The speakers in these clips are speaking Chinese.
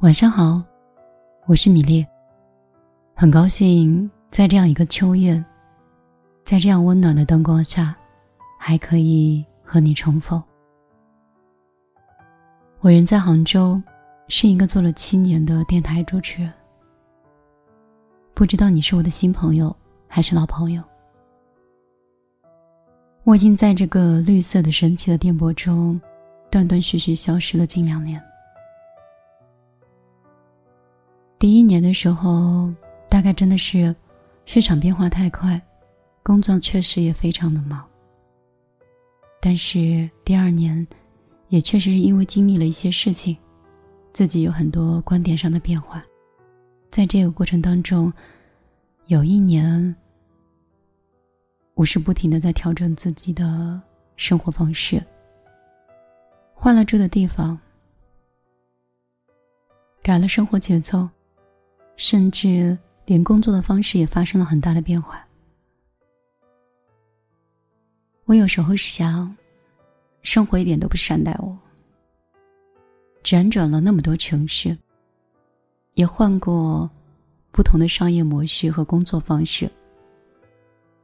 晚上好，我是米粒。很高兴在这样一个秋夜，在这样温暖的灯光下，还可以和你重逢。我人在杭州，是一个做了七年的电台主持人。不知道你是我的新朋友还是老朋友？我已经在这个绿色的神奇的电波中，断断续续消失了近两年。第一年的时候，大概真的是市场变化太快，工作确实也非常的忙。但是第二年，也确实是因为经历了一些事情，自己有很多观点上的变化。在这个过程当中，有一年，我是不停的在调整自己的生活方式，换了住的地方，改了生活节奏。甚至连工作的方式也发生了很大的变化。我有时候想，生活一点都不善待我。辗转了那么多城市，也换过不同的商业模式和工作方式。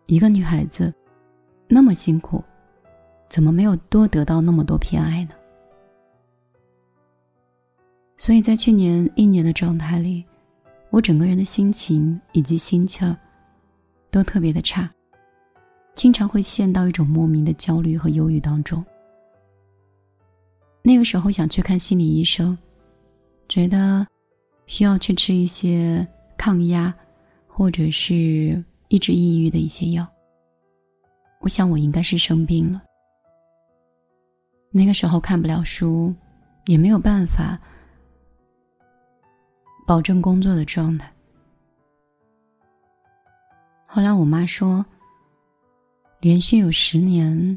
一个女孩子那么辛苦，怎么没有多得到那么多偏爱呢？所以在去年一年的状态里。我整个人的心情以及心气儿都特别的差，经常会陷到一种莫名的焦虑和忧郁当中。那个时候想去看心理医生，觉得需要去吃一些抗压或者是抑制抑郁的一些药。我想我应该是生病了。那个时候看不了书，也没有办法。保证工作的状态。后来我妈说，连续有十年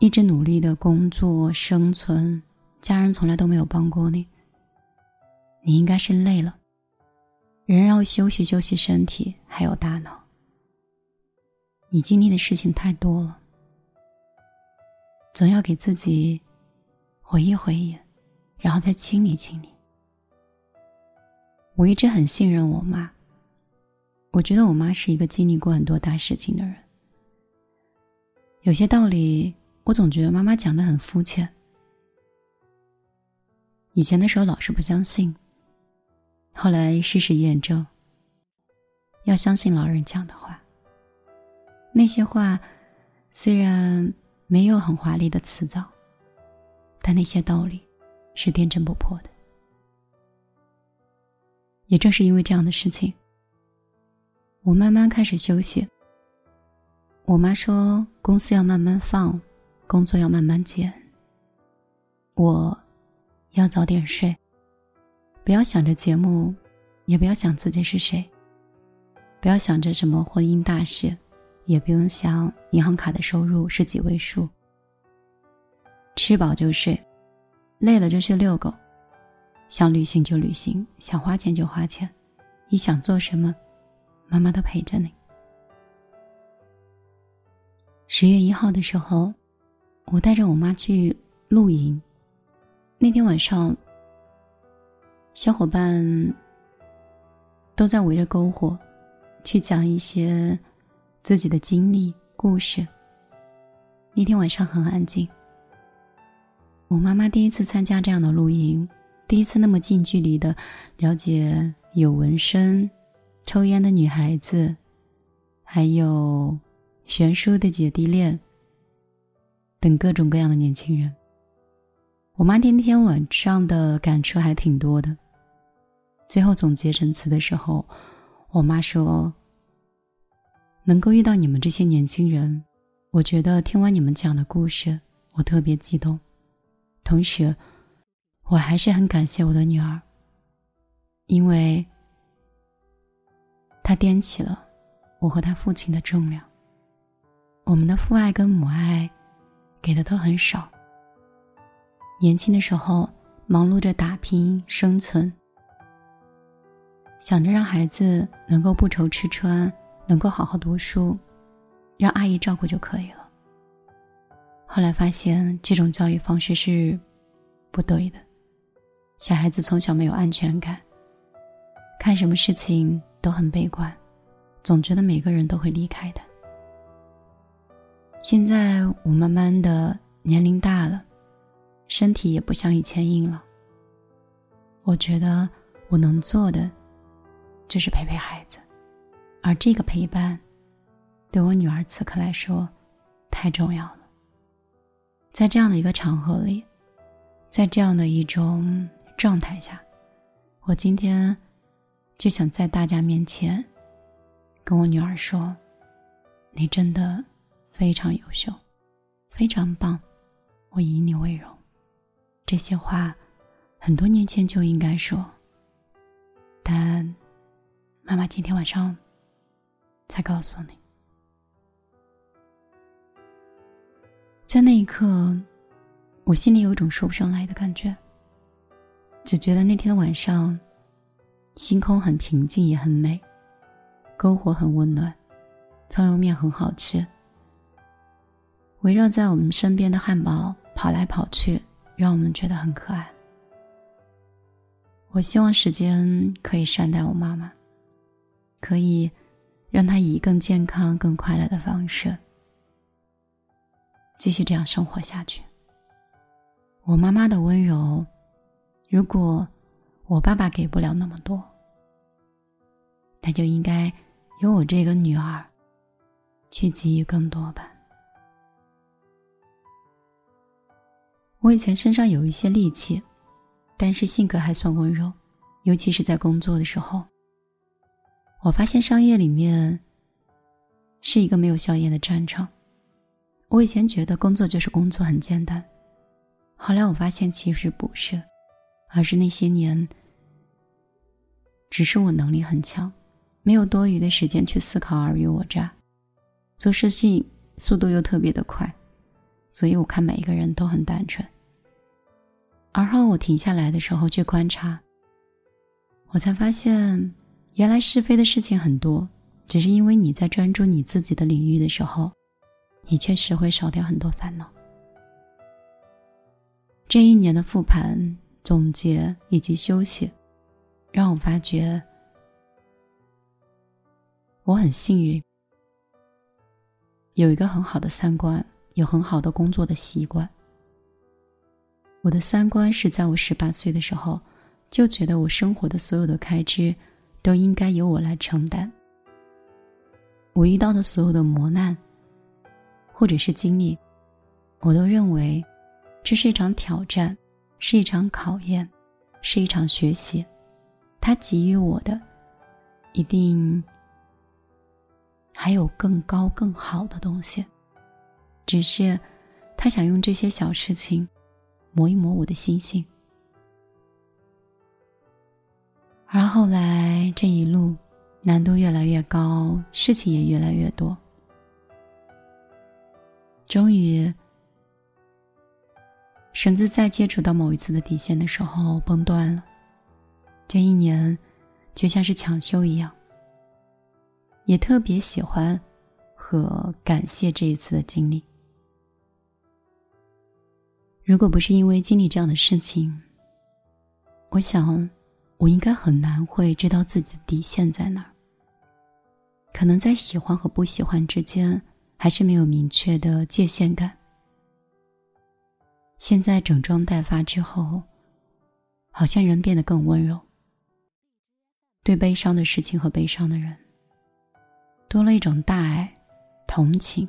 一直努力的工作生存，家人从来都没有帮过你。你应该是累了，人要休息休息身体，还有大脑。你经历的事情太多了，总要给自己回忆回忆，然后再清理清理。我一直很信任我妈。我觉得我妈是一个经历过很多大事情的人。有些道理，我总觉得妈妈讲的很肤浅。以前的时候老是不相信，后来事实验证，要相信老人讲的话。那些话虽然没有很华丽的辞藻，但那些道理是天真不破的。也正是因为这样的事情，我慢慢开始休息。我妈说，公司要慢慢放，工作要慢慢减。我要早点睡，不要想着节目，也不要想自己是谁，不要想着什么婚姻大事，也不用想银行卡的收入是几位数。吃饱就睡，累了就去遛狗。想旅行就旅行，想花钱就花钱，你想做什么，妈妈都陪着你。十月一号的时候，我带着我妈去露营。那天晚上，小伙伴都在围着篝火，去讲一些自己的经历故事。那天晚上很安静。我妈妈第一次参加这样的露营。第一次那么近距离的了解有纹身、抽烟的女孩子，还有悬殊的姐弟恋等各种各样的年轻人。我妈天天晚上的感触还挺多的。最后总结陈词的时候，我妈说：“能够遇到你们这些年轻人，我觉得听完你们讲的故事，我特别激动，同时。”我还是很感谢我的女儿，因为她掂起了我和她父亲的重量。我们的父爱跟母爱给的都很少。年轻的时候忙碌着打拼生存，想着让孩子能够不愁吃穿，能够好好读书，让阿姨照顾就可以了。后来发现这种教育方式是不对的。小孩子从小没有安全感，看什么事情都很悲观，总觉得每个人都会离开的。现在我慢慢的年龄大了，身体也不像以前硬了。我觉得我能做的，就是陪陪孩子，而这个陪伴，对我女儿此刻来说，太重要了。在这样的一个场合里，在这样的一种状态下，我今天就想在大家面前，跟我女儿说：“你真的。”非常优秀，非常棒，我以你为荣。这些话很多年前就应该说，但妈妈今天晚上才告诉你。在那一刻，我心里有一种说不上来的感觉，只觉得那天的晚上，星空很平静也很美，篝火很温暖，葱油面很好吃。围绕在我们身边的汉堡跑来跑去，让我们觉得很可爱。我希望时间可以善待我妈妈，可以让她以更健康、更快乐的方式继续这样生活下去。我妈妈的温柔，如果我爸爸给不了那么多，那就应该由我这个女儿去给予更多吧。我以前身上有一些戾气，但是性格还算温柔，尤其是在工作的时候。我发现商业里面是一个没有硝烟的战场。我以前觉得工作就是工作，很简单。后来我发现其实不是，而是那些年，只是我能力很强，没有多余的时间去思考尔虞我诈，做事情速度又特别的快。所以我看每一个人都很单纯。而后我停下来的时候去观察，我才发现，原来是非的事情很多，只是因为你在专注你自己的领域的时候，你确实会少掉很多烦恼。这一年的复盘、总结以及休息，让我发觉，我很幸运，有一个很好的三观。有很好的工作的习惯。我的三观是在我十八岁的时候，就觉得我生活的所有的开支，都应该由我来承担。我遇到的所有的磨难，或者是经历，我都认为，这是一场挑战，是一场考验，是一场学习。他给予我的，一定还有更高更好的东西。只是，他想用这些小事情磨一磨我的心性。而后来这一路，难度越来越高，事情也越来越多。终于，绳子在接触到某一次的底线的时候崩断了。这一年，就像是抢修一样。也特别喜欢和感谢这一次的经历。如果不是因为经历这样的事情，我想，我应该很难会知道自己的底线在哪儿。可能在喜欢和不喜欢之间，还是没有明确的界限感。现在整装待发之后，好像人变得更温柔。对悲伤的事情和悲伤的人，多了一种大爱、同情，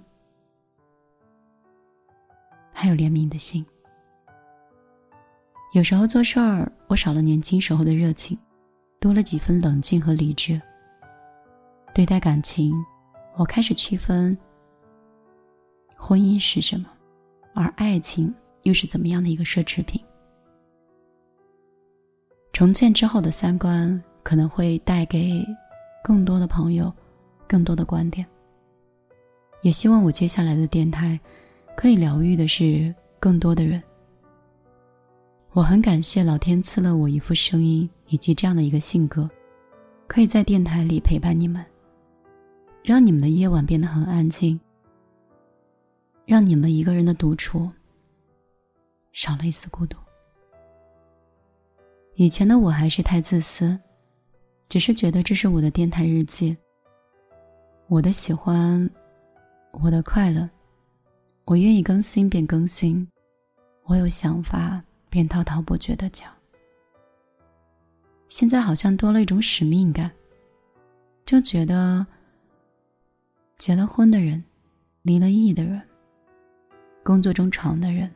还有怜悯的心。有时候做事儿，我少了年轻时候的热情，多了几分冷静和理智。对待感情，我开始区分婚姻是什么，而爱情又是怎么样的一个奢侈品。重建之后的三观可能会带给更多的朋友更多的观点。也希望我接下来的电台可以疗愈的是更多的人。我很感谢老天赐了我一副声音以及这样的一个性格，可以在电台里陪伴你们，让你们的夜晚变得很安静，让你们一个人的独处少了一丝孤独。以前的我还是太自私，只是觉得这是我的电台日记，我的喜欢，我的快乐，我愿意更新便更新，我有想法便滔滔不绝的讲。现在好像多了一种使命感，就觉得结了婚的人，离了异的人，工作中闯的人，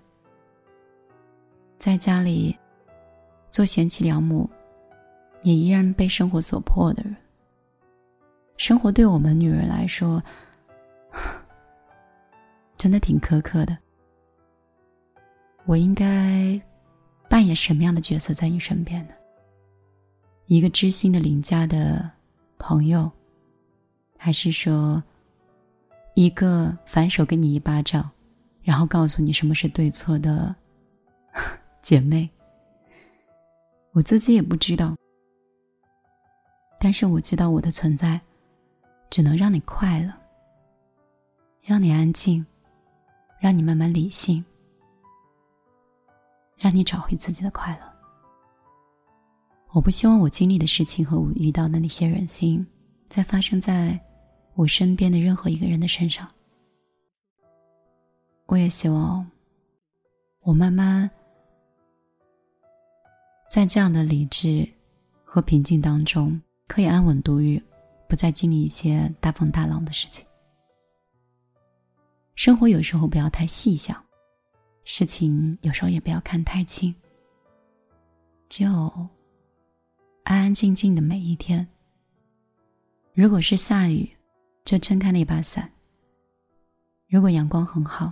在家里。做贤妻良母，也依然被生活所迫的人。生活对我们女人来说，真的挺苛刻的。我应该扮演什么样的角色在你身边呢？一个知心的邻家的朋友，还是说一个反手给你一巴掌，然后告诉你什么是对错的姐妹？我自己也不知道，但是我知道我的存在，只能让你快乐，让你安静，让你慢慢理性，让你找回自己的快乐。我不希望我经历的事情和我遇到的那些人心，再发生在我身边的任何一个人的身上。我也希望我慢慢。在这样的理智和平静当中，可以安稳度日，不再经历一些大风大浪的事情。生活有时候不要太细想，事情有时候也不要看太清，就安安静静的每一天。如果是下雨，就撑开那把伞；如果阳光很好，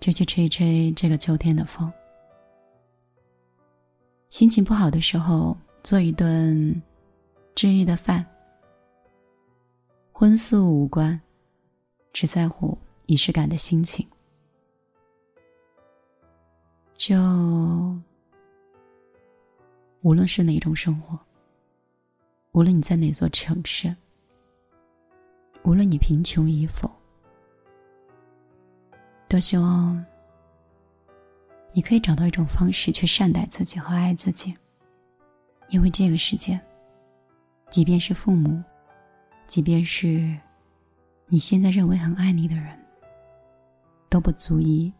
就去吹一吹这个秋天的风。心情不好的时候，做一顿治愈的饭。荤素无关，只在乎仪式感的心情。就无论是哪种生活，无论你在哪座城市，无论你贫穷与否，都希望。你可以找到一种方式去善待自己和爱自己，因为这个世界，即便是父母，即便是你现在认为很爱你的人，都不足以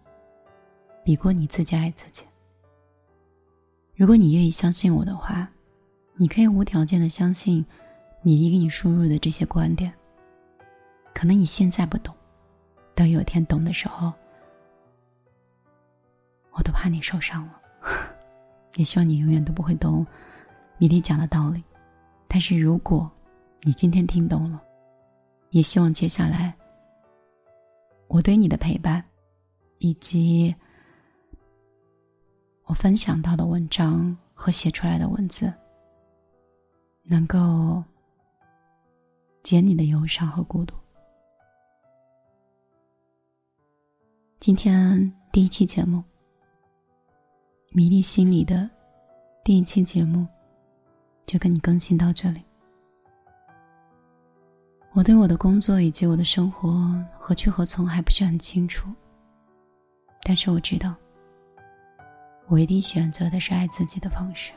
比过你自己爱自己。如果你愿意相信我的话，你可以无条件的相信米粒给你输入的这些观点。可能你现在不懂，等有一天懂的时候。我都怕你受伤了，也希望你永远都不会懂米粒讲的道理。但是如果你今天听懂了，也希望接下来我对你的陪伴，以及我分享到的文章和写出来的文字，能够解你的忧伤和孤独。今天第一期节目。迷离心里的第一期节目，就跟你更新到这里。我对我的工作以及我的生活何去何从还不是很清楚，但是我知道，我一定选择的是爱自己的方式。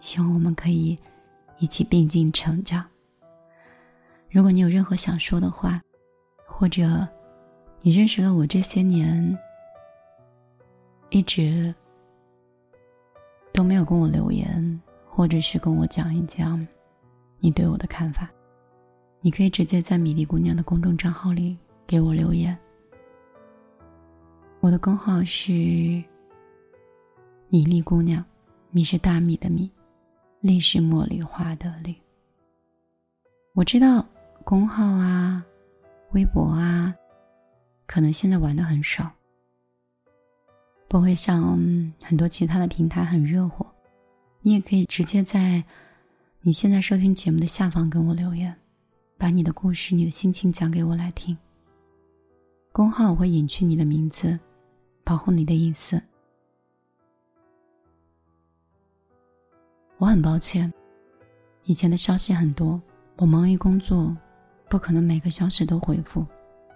希望我们可以一起并进成长。如果你有任何想说的话，或者你认识了我这些年。一直都没有跟我留言，或者是跟我讲一讲你对我的看法。你可以直接在米粒姑娘的公众账号里给我留言。我的公号是米粒姑娘，米是大米的米，粒是茉莉花的粒。我知道公号啊、微博啊，可能现在玩的很少。不会像很多其他的平台很热火，你也可以直接在你现在收听节目的下方跟我留言，把你的故事、你的心情讲给我来听。公号会隐去你的名字，保护你的隐私。我很抱歉，以前的消息很多，我忙于工作，不可能每个消息都回复。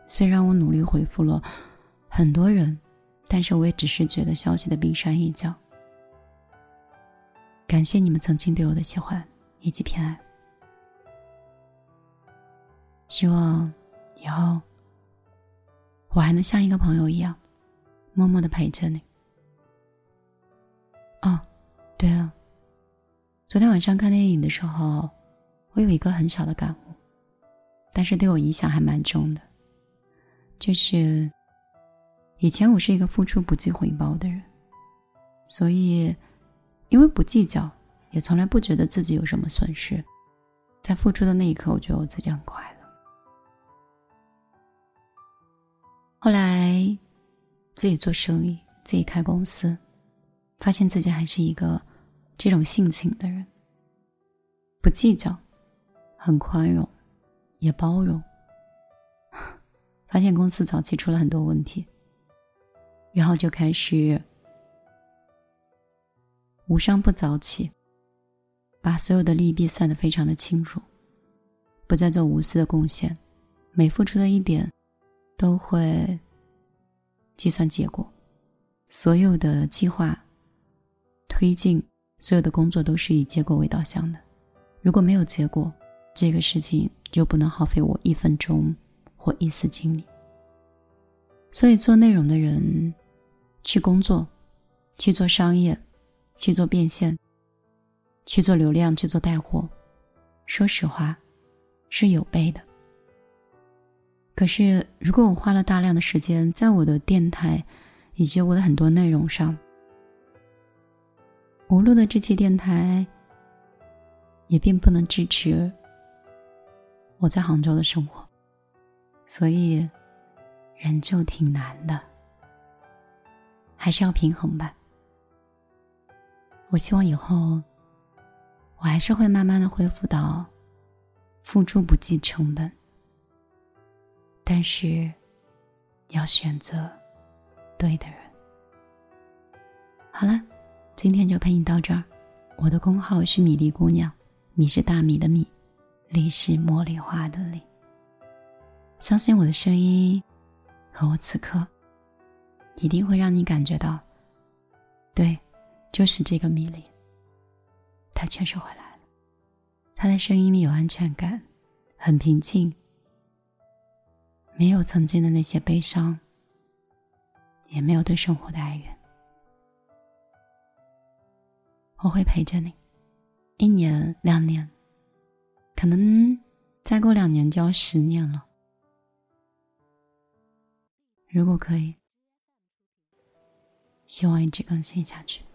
虽然我努力回复了很多人。但是我也只是觉得消息的冰山一角，感谢你们曾经对我的喜欢以及偏爱。希望以后我还能像一个朋友一样，默默的陪着你。哦，对了，昨天晚上看电影的时候，我有一个很小的感悟，但是对我影响还蛮重的，就是以前我是一个付出不计回报的人，所以因为不计较，也从来不觉得自己有什么损失，在付出的那一刻，我觉得我自己很快乐。后来自己做生意，自己开公司。发现自己还是一个这种性情的人，不计较，很宽容，也包容。发现公司早期出了很多问题，然后就开始无商不早起，把所有的利弊算得非常的清楚，不再做无私的贡献，每付出的一点都会计算结果，所有的计划。推进所有的工作都是以结果为导向的，如果没有结果，这个事情就不能耗费我一分钟或一丝精力。所以做内容的人，去工作，去做商业，去做变现，去做流量，去做带货，说实话，是有备的。可是如果我花了大量的时间在我的电台以及我的很多内容上，无路的这期电台，也并不能支持我在杭州的生活，所以人就挺难的，还是要平衡吧。我希望以后，我还是会慢慢的恢复到付出不计成本，但是要选择对的人。好了。今天就陪你到这儿，我的公号是米粒姑娘，米是大米的米，粒是茉莉花的粒。相信我的声音和我此刻，一定会让你感觉到，对，就是这个米粒，他确实回来了，他的声音里有安全感，很平静，没有曾经的那些悲伤，也没有对生活的哀怨。我会陪着你，一年两年，可能再过两年就要十年了。如果可以，希望一直更新下去。